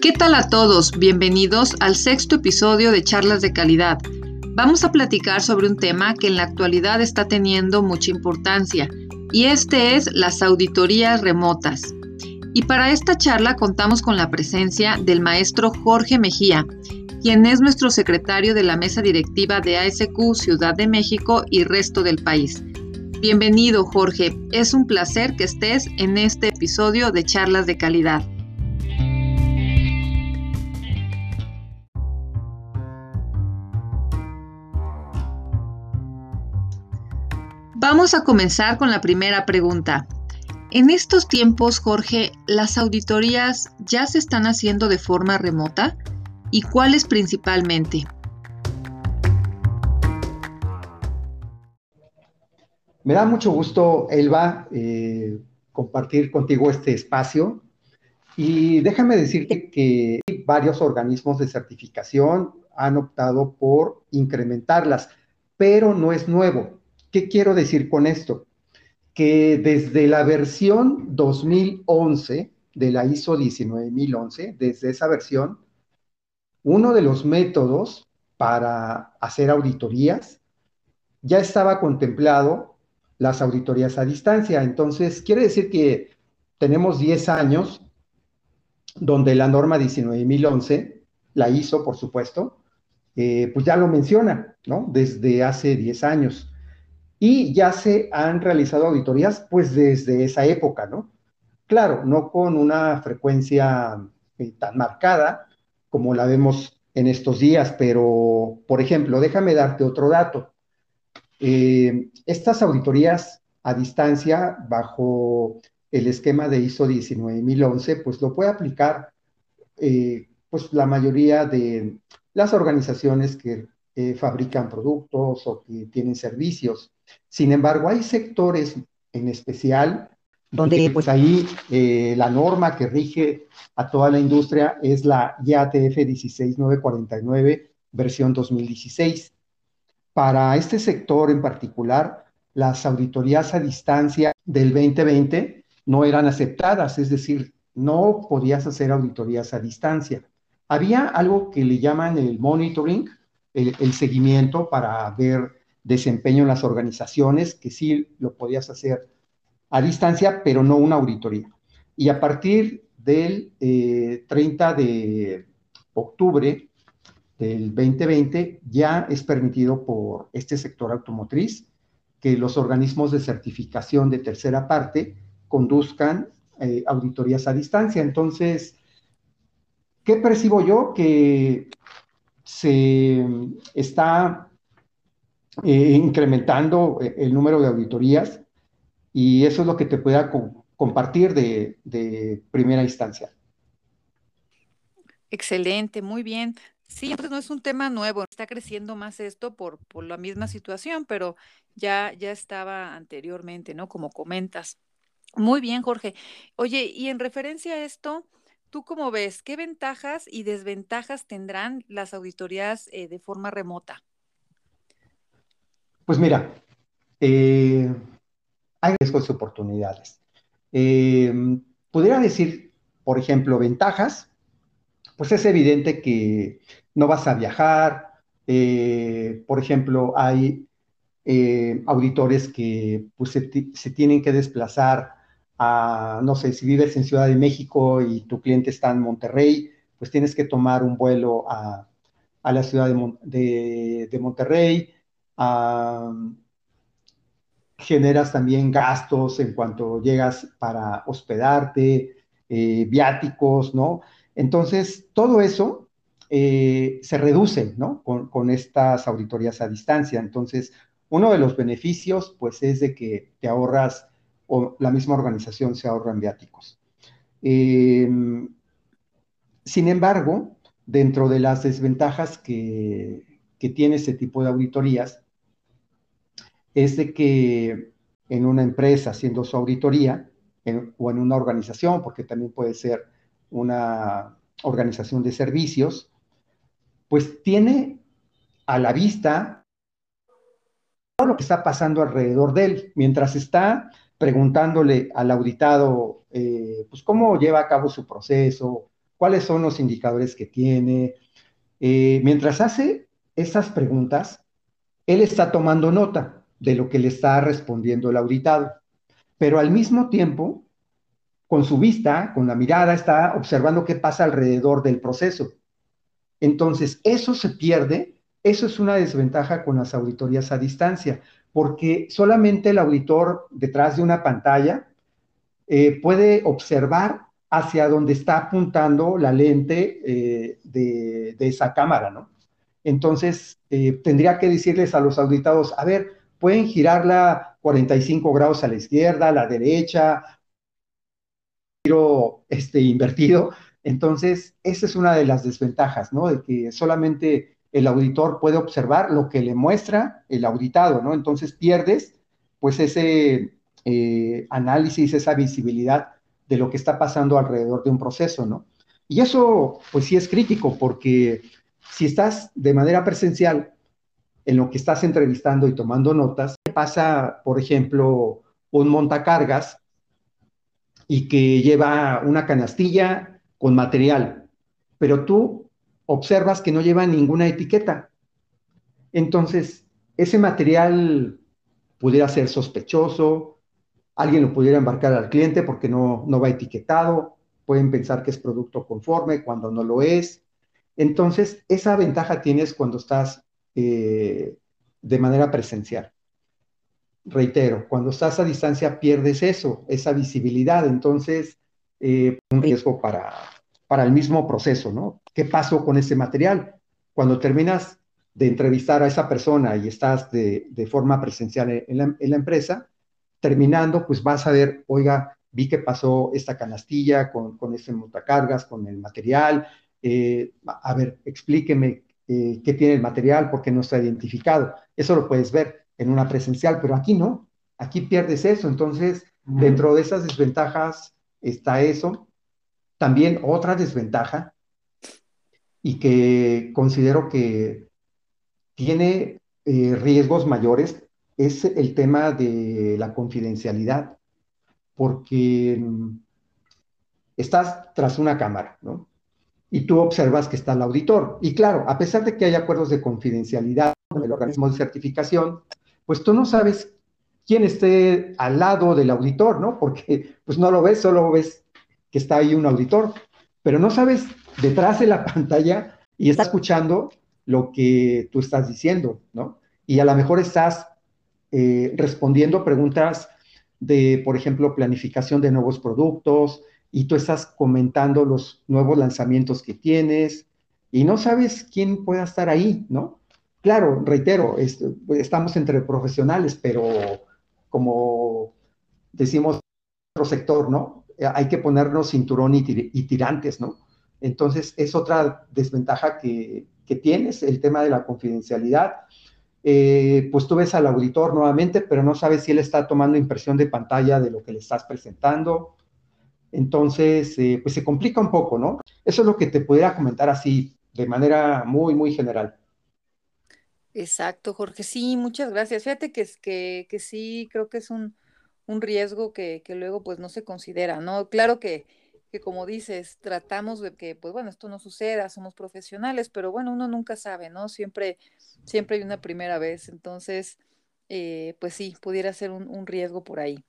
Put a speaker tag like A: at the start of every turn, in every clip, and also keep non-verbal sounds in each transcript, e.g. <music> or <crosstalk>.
A: ¿Qué tal a todos? Bienvenidos al sexto episodio de Charlas de Calidad. Vamos a platicar sobre un tema que en la actualidad está teniendo mucha importancia y este es las auditorías remotas. Y para esta charla contamos con la presencia del maestro Jorge Mejía, quien es nuestro secretario de la mesa directiva de ASQ Ciudad de México y resto del país. Bienvenido Jorge, es un placer que estés en este episodio de Charlas de Calidad. Vamos a comenzar con la primera pregunta. En estos tiempos, Jorge, ¿las auditorías ya se están haciendo de forma remota? ¿Y cuáles principalmente?
B: Me da mucho gusto, Elba, eh, compartir contigo este espacio. Y déjame decirte que varios organismos de certificación han optado por incrementarlas, pero no es nuevo. ¿Qué quiero decir con esto? Que desde la versión 2011 de la ISO 19011, desde esa versión, uno de los métodos para hacer auditorías ya estaba contemplado las auditorías a distancia. Entonces, quiere decir que tenemos 10 años donde la norma 19011, la ISO, por supuesto, eh, pues ya lo menciona, ¿no? Desde hace 10 años y ya se han realizado auditorías pues desde esa época, ¿no? Claro, no con una frecuencia eh, tan marcada como la vemos en estos días, pero por ejemplo, déjame darte otro dato. Eh, estas auditorías a distancia bajo el esquema de ISO 19011, pues lo puede aplicar eh, pues la mayoría de las organizaciones que fabrican productos o que tienen servicios. Sin embargo, hay sectores en especial donde pues ahí eh, la norma que rige a toda la industria es la IATF 16949 versión 2016. Para este sector en particular, las auditorías a distancia del 2020 no eran aceptadas, es decir, no podías hacer auditorías a distancia. Había algo que le llaman el monitoring, el seguimiento para ver desempeño en las organizaciones, que sí lo podías hacer a distancia, pero no una auditoría. Y a partir del 30 eh, de octubre del 2020 ya es permitido por este sector automotriz que los organismos de certificación de tercera parte conduzcan eh, auditorías a distancia. Entonces, ¿qué percibo yo? Que se está eh, incrementando eh, el número de auditorías y eso es lo que te pueda compartir de, primera instancia.
A: Excelente, muy bien. Sí, entonces no es un tema nuevo, está creciendo más esto por, por la misma situación, pero ya, ya estaba anteriormente, ¿no? Como comentas. Muy bien, Jorge. Oye, y en referencia a esto, ¿tú cómo ves? ¿Qué ventajas y desventajas tendrán las auditorías eh, de forma remota?
B: Pues mira, eh, hay riesgos y oportunidades. Eh, pudiera decir, por ejemplo, ventajas, pues es evidente que no vas a viajar, eh, por ejemplo, hay auditores que pues, se, tienen que desplazar a, no sé, si vives en Ciudad de México y tu cliente está en Monterrey, pues tienes que tomar un vuelo a, la ciudad de Monterrey generas también gastos en cuanto llegas para hospedarte, eh, viáticos, ¿no? Entonces, todo eso eh, se reduce, ¿no? Con, estas auditorías a distancia. Entonces, uno de los beneficios, pues, es de que te ahorras, o la misma organización se ahorra en viáticos. Em, sin embargo, dentro de las desventajas que, que tiene este tipo de auditorías, es de que en una empresa haciendo su auditoría o en una organización, porque también puede ser una organización de servicios, pues tiene a la vista todo lo que está pasando alrededor de él, mientras está preguntándole al auditado, eh, pues cómo lleva a cabo su proceso cuáles son los indicadores que tiene. Eh, mientras hace estas preguntas, él está tomando nota de lo que le está respondiendo el auditado, pero al mismo tiempo, con su vista, con la mirada, está observando qué pasa alrededor del proceso. Entonces, eso se pierde, eso es una desventaja con las auditorías a distancia, porque solamente el auditor detrás de una pantalla eh, puede observar hacia donde está apuntando la lente eh, de, esa cámara, ¿no? Entonces, eh, tendría que decirles a los auditados, a ver, pueden girarla 45 grados a la izquierda, a la derecha, giro este, invertido. Entonces, esa es una de las desventajas, ¿no? De que solamente el auditor puede observar lo que le muestra el auditado, ¿no? Entonces pierdes, pues, ese eh, análisis, esa visibilidad de lo que está pasando alrededor de un proceso, ¿no? Y eso, pues sí es crítico, porque si estás de manera presencial en lo que estás entrevistando y tomando notas, pasa, por ejemplo, un montacargas y que lleva una canastilla con material, pero tú observas que no lleva ninguna etiqueta. Entonces, ese material pudiera ser sospechoso, alguien lo pudiera embarcar al cliente porque no, no va etiquetado, pueden pensar que es producto conforme cuando no lo es. Entonces, esa ventaja tienes cuando estás eh, de manera presencial. Reitero, cuando estás a distancia pierdes eso, esa visibilidad, entonces eh, un riesgo para, para el mismo proceso, ¿no? ¿Qué pasó con ese material? Cuando terminas de entrevistar a esa persona y estás de, de forma presencial en la, empresa, terminando, pues vas a ver, oiga, vi que pasó esta canastilla con, con este montacargas, con el material, eh, a ver, explíqueme eh, qué tiene el material, porque no está identificado. Eso lo puedes ver en una presencial, pero aquí no, aquí pierdes eso. Entonces, dentro de esas desventajas está eso. También otra desventaja, y que considero que tiene eh, riesgos mayores, es el tema de la confidencialidad, porque mm, estás tras una cámara, ¿no? Y tú observas que está el auditor. Y claro, a pesar de que hay acuerdos de confidencialidad con el organismo de certificación, pues tú no sabes quién esté al lado del auditor, ¿no? Porque pues no lo ves, solo ves que está ahí un auditor, pero no sabes detrás de la <laughs> pantalla y está escuchando lo que tú estás diciendo, ¿no? Y a lo mejor estás eh, respondiendo preguntas de, por ejemplo, planificación de nuevos productos, y tú estás comentando los nuevos lanzamientos que tienes, y no sabes quién pueda estar ahí, ¿no? Claro, reitero, estamos entre profesionales, pero como decimos otro sector, ¿no? Hay que ponernos cinturón y, tirantes, ¿no? Entonces, es otra desventaja que, que tienes, el tema de la confidencialidad. Eh, pues tú ves al auditor nuevamente, pero no sabes si él está tomando impresión de pantalla de lo que le estás presentando. Entonces, eh, pues se complica un poco, ¿no? Eso es lo que te pudiera comentar así, de manera muy, muy general.
A: Exacto, Jorge. Sí, muchas gracias. Fíjate que, que, que sí, creo que es un, un riesgo que, que, luego pues no se considera, ¿no? Claro que que como dices, tratamos de que, pues bueno, esto no suceda, somos profesionales, pero bueno, uno nunca sabe, ¿no? Siempre, siempre hay una primera vez, entonces, eh, pues sí, pudiera ser un, riesgo por ahí.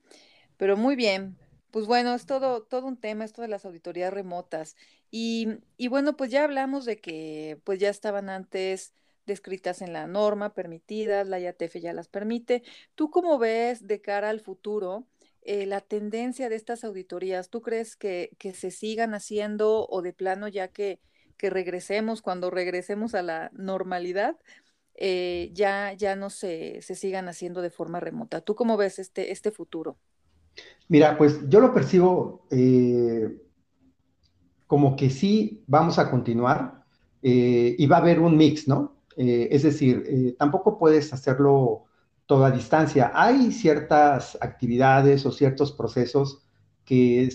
A: Pero muy bien, pues bueno, es todo, todo un tema, esto de las auditorías remotas. Y, y bueno, pues ya hablamos de que pues ya estaban antes descritas en la norma, permitidas, la IATF ya las permite. ¿Tú cómo ves de cara al futuro? Eh, la tendencia de estas auditorías? ¿Tú crees que, se sigan haciendo o de plano ya que, regresemos, cuando regresemos a la normalidad, eh, ya, ya no se, se, sigan haciendo de forma remota? ¿Tú cómo ves este, este futuro?
B: Mira, pues yo lo percibo eh, como que sí vamos a continuar y va a haber un mix, ¿no? es decir, tampoco puedes hacerlo toda distancia. Hay ciertas actividades o ciertos procesos que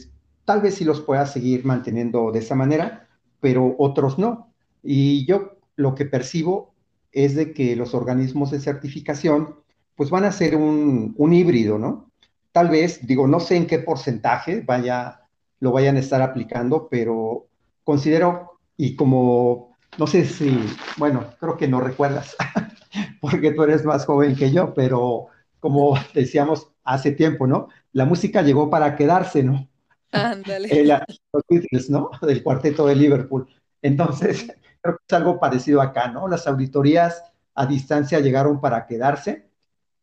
B: tal vez sí los puedas seguir manteniendo de esa manera, pero otros no. Y yo lo que percibo es de que los organismos de certificación pues van a ser un, híbrido, ¿no? Tal vez, digo, no sé en qué porcentaje vaya, lo vayan a estar aplicando, pero considero, y como, no sé si, bueno, creo que no recuerdas, <laughs> porque tú eres más joven que yo, pero como decíamos hace tiempo, ¿no? La música llegó para quedarse, ¿no?
A: Ándale. <laughs>
B: los Beatles, ¿no? Del cuarteto de Liverpool. Entonces, creo que es algo parecido acá, ¿no? Las auditorías a distancia llegaron para quedarse.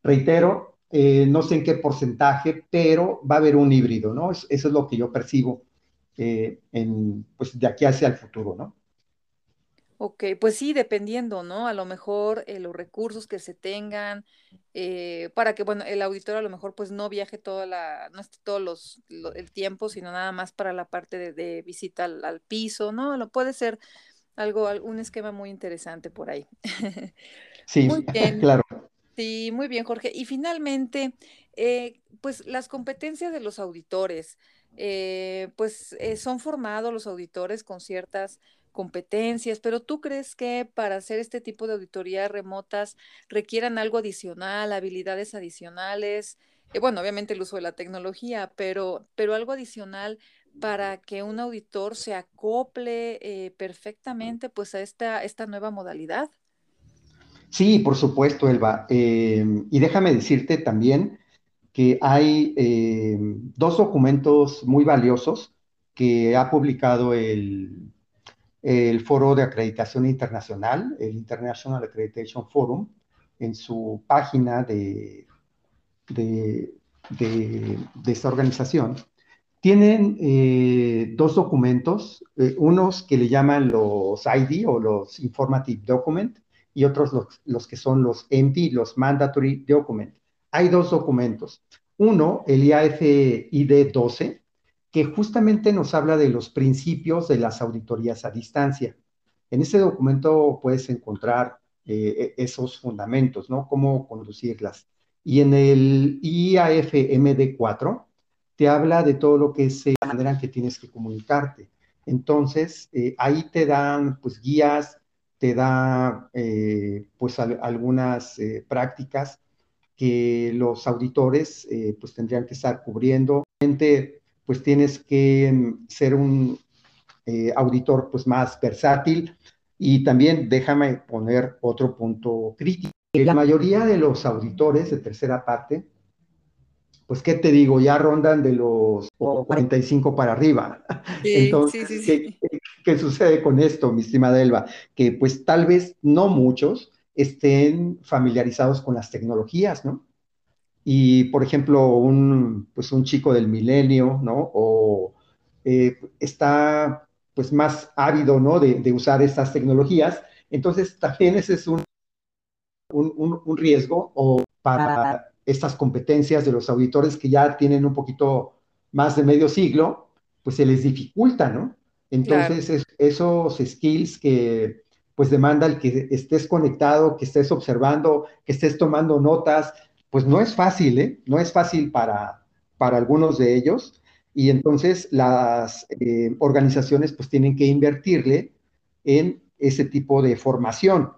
B: Reitero, eh, no sé en qué porcentaje, pero va a haber un híbrido, ¿no? Eso, es lo que yo percibo eh, en, pues de aquí hacia el futuro, ¿no?
A: Ok, pues sí, dependiendo, ¿no? A lo mejor eh, los recursos que se tengan para que, bueno, el auditor a lo mejor pues no viaje toda la, no esté todo los, el tiempo, sino nada más para la parte de, visita al, al, piso, ¿no? Lo puede ser algo, un esquema muy interesante por ahí. <laughs>
B: Sí, <laughs> claro.
A: Sí, muy bien, Jorge. Y finalmente, eh, pues las competencias de los auditores, eh, pues eh, son formados los auditores con ciertas competencias, pero ¿tú crees que para hacer este tipo de auditorías remotas requieran algo adicional, habilidades adicionales? bueno, obviamente el uso de la tecnología, pero, pero algo adicional para que un auditor se acople eh, perfectamente pues a esta, esta nueva modalidad?
B: Sí, por supuesto, Elba. Em, y déjame decirte también que hay em, dos documentos muy valiosos que ha publicado el, Foro de Acreditación Internacional, el International Accreditation Forum, en su página de esta organización, tienen eh, dos documentos, eh, unos que le llaman los ID o los Informative Document y otros los, que son los MD, los Mandatory Document. Hay dos documentos. Uno, el IAF-ID 12, que justamente nos habla de los principios de las auditorías a distancia. En ese documento puedes encontrar eh, e, esos fundamentos, ¿no? Cómo conducirlas. Y en el IAF-MD 4, te habla de todo lo que es la manera en que tienes que comunicarte. Entonces, eh, ahí te dan pues guías, te da eh, pues algunas eh, prácticas que los auditores pues tendrían que estar cubriendo. Pues tienes que mm, ser un auditor pues más versátil y también déjame poner otro punto crítico. La mayoría de los auditores de tercera parte pues, ¿qué te digo? Ya rondan de los 45 para arriba. <laughs> Entonces, ¿qué, sucede con esto, mi estimada Elba? Que pues tal vez no muchos estén familiarizados con las tecnologías, ¿no? Y, por ejemplo, un, pues un chico del milenio, ¿no? O eh, está pues más ávido, ¿no? De, usar estas tecnologías. Entonces, también ese es un, un, un riesgo o para estas competencias de los auditores que ya tienen un poquito más de medio siglo, pues se les dificulta, ¿no? Entonces, esos skills que pues demanda el que estés conectado, que estés observando, que estés tomando notas, pues no es fácil, ¿eh? No es fácil para, para algunos de ellos. Y entonces las eh, organizaciones pues tienen que invertirle en ese tipo de formación.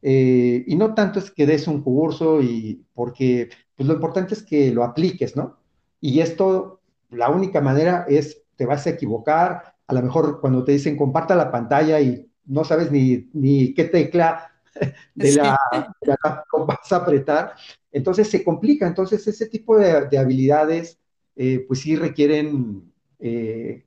B: Eh, y no tanto es que des un curso y porque pues lo importante es que lo apliques, ¿no? Y esto, la única manera es, te vas a equivocar, a lo mejor cuando te dicen comparta la pantalla y no sabes ni, ni qué tecla <laughs> de la, vas a apretar, entonces se complica, entonces ese tipo de, habilidades, eh, pues sí requieren eh,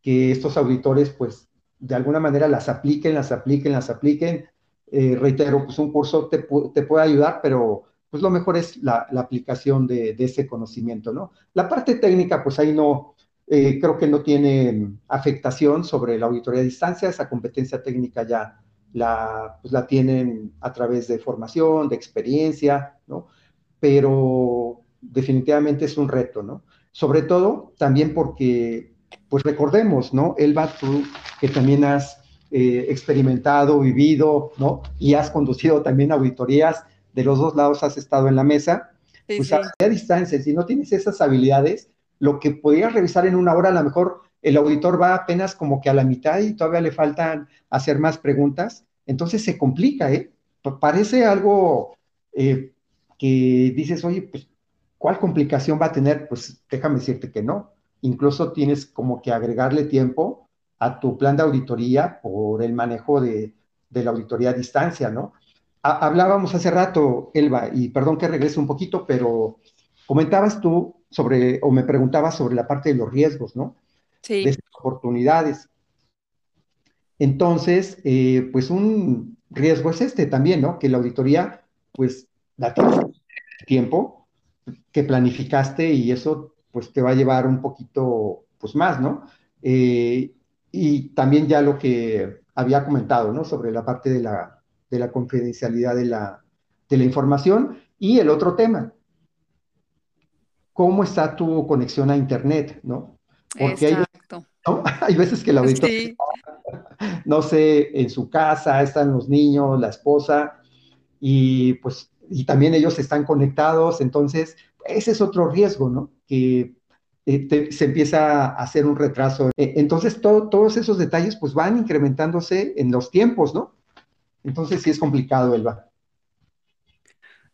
B: que estos auditores, pues de alguna manera las apliquen, las apliquen, las apliquen. Eh, reitero, pues un curso te, te puede ayudar, pero pues lo mejor es la, aplicación de, ese conocimiento, ¿no? La parte técnica, pues ahí no, eh, creo que no tiene afectación sobre la auditoría a distancia, esa competencia técnica ya la, pues la tienen a través de formación, de experiencia, ¿no? Pero definitivamente es un reto, ¿no? Sobre todo también porque, pues recordemos, ¿no? Elba, tú que también has eh, experimentado, vivido, ¿no? Y has conducido también auditorías, de los dos lados has estado en la mesa, pues a, distancia, si no tienes esas habilidades, lo que podrías revisar en una hora, a lo mejor el auditor va apenas como que a la mitad y todavía le faltan hacer más preguntas, entonces se complica, ¿eh? Parece algo eh, que dices, oye, pues, ¿cuál complicación va a tener? Pues déjame decirte que no. Incluso tienes como que agregarle tiempo a tu plan de auditoría por el manejo de, la auditoría a distancia, ¿no? hablábamos hace rato, Elba, y perdón que regrese un poquito, pero comentabas tú sobre, o me preguntabas sobre la parte de los riesgos, ¿no?
A: Sí.
B: De oportunidades. Entonces, eh, pues un riesgo es este también, ¿no? Que la auditoría, pues, da tiempo que planificaste y eso, pues, te va a llevar un poquito, pues, más, ¿no? Eh, y también ya lo que había comentado, ¿no? Sobre la parte de la, de la confidencialidad de la, de la información. Y el otro tema, ¿cómo está tu conexión a Internet, ¿no?
A: Porque hay veces, <laughs>
B: hay veces, que el auditor, no sé, en su casa, están los niños, la esposa, y pues, y también ellos están conectados, entonces, ese es otro riesgo, ¿no? Que eh, se empieza a hacer un retraso. E, entonces, todos esos detalles pues van incrementándose en los tiempos, ¿no? Entonces sí es complicado, Elba.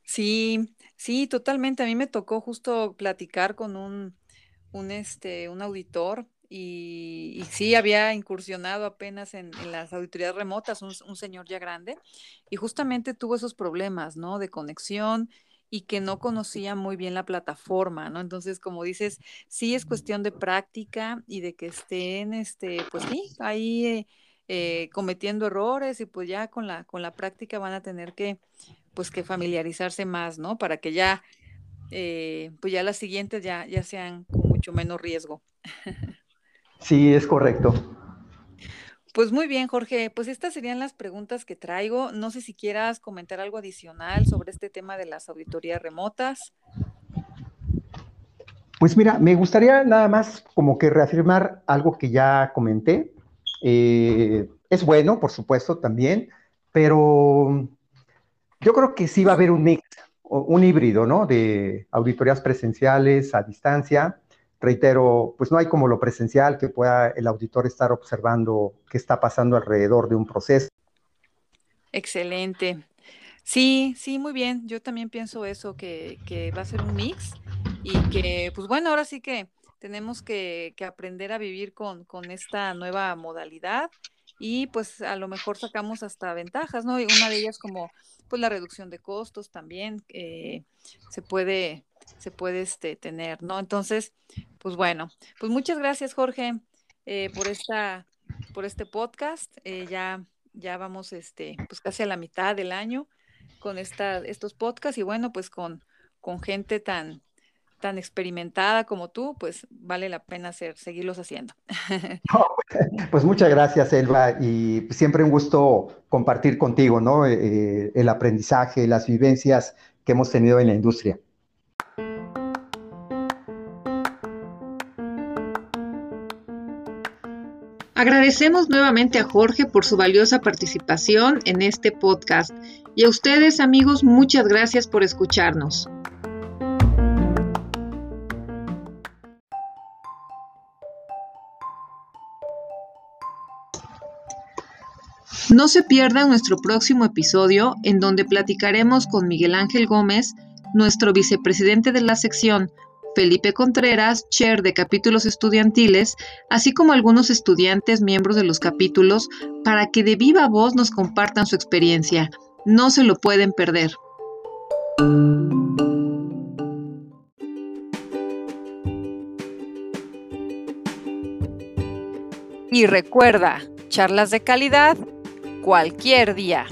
A: Sí, sí, totalmente. A mí me tocó justo platicar con un, un, este, un auditor y, sí había incursionado apenas en, las auditorías remotas, un, un, señor ya grande, y justamente tuvo esos problemas, ¿no? De conexión y que no conocía muy bien la plataforma, ¿no? Entonces, como dices, sí es cuestión de práctica y de que estén, este, pues sí, ahí eh, eh, cometiendo errores y pues ya con la, con la práctica van a tener que, pues que familiarizarse más, ¿no? Para que ya, eh, pues ya las siguientes ya, ya sean con mucho menos riesgo. <laughs>
B: Sí, es correcto.
A: Pues muy bien, Jorge. Pues estas serían las preguntas que traigo. No sé si quieras comentar algo adicional sobre este tema de las auditorías remotas.
B: Pues mira, me gustaría nada más como que reafirmar algo que ya comenté. Eh, es bueno, por supuesto, también, pero yo creo que sí va a haber un mix, un híbrido, ¿no? De auditorías presenciales a distancia reitero, pues no hay como lo presencial que pueda el auditor estar observando qué está pasando alrededor de un proceso.
A: Excelente. Sí, sí, muy bien. Yo también pienso eso, que, va a ser un mix y que, pues bueno, ahora sí que tenemos que, aprender a vivir con, esta nueva modalidad y pues a lo mejor sacamos hasta ventajas, ¿no? Y una de ellas como pues la reducción de costos también eh, se puede se puede este, tener, ¿no? Entonces, pues bueno, pues muchas gracias, Jorge, eh, por esta, por este podcast. Eh, ya, ya vamos, este, pues casi a la mitad del año con esta, estos podcasts y bueno, pues con, con gente tan, tan experimentada como tú, pues vale la pena hacer, seguirlos haciendo. <laughs> <laughs>
B: pues muchas gracias, Elba, y siempre un gusto compartir contigo, ¿no? Eh, el aprendizaje, las vivencias que hemos tenido en la industria.
A: Agradecemos nuevamente a Jorge por su valiosa participación en este podcast y a ustedes amigos muchas gracias por escucharnos. No se pierda nuestro próximo episodio en donde platicaremos con Miguel Ángel Gómez, nuestro vicepresidente de la sección, Felipe Contreras, chair de capítulos estudiantiles, así como algunos estudiantes miembros de los capítulos, para que de viva voz nos compartan su experiencia. No se lo pueden perder. Y recuerda, charlas de calidad cualquier día.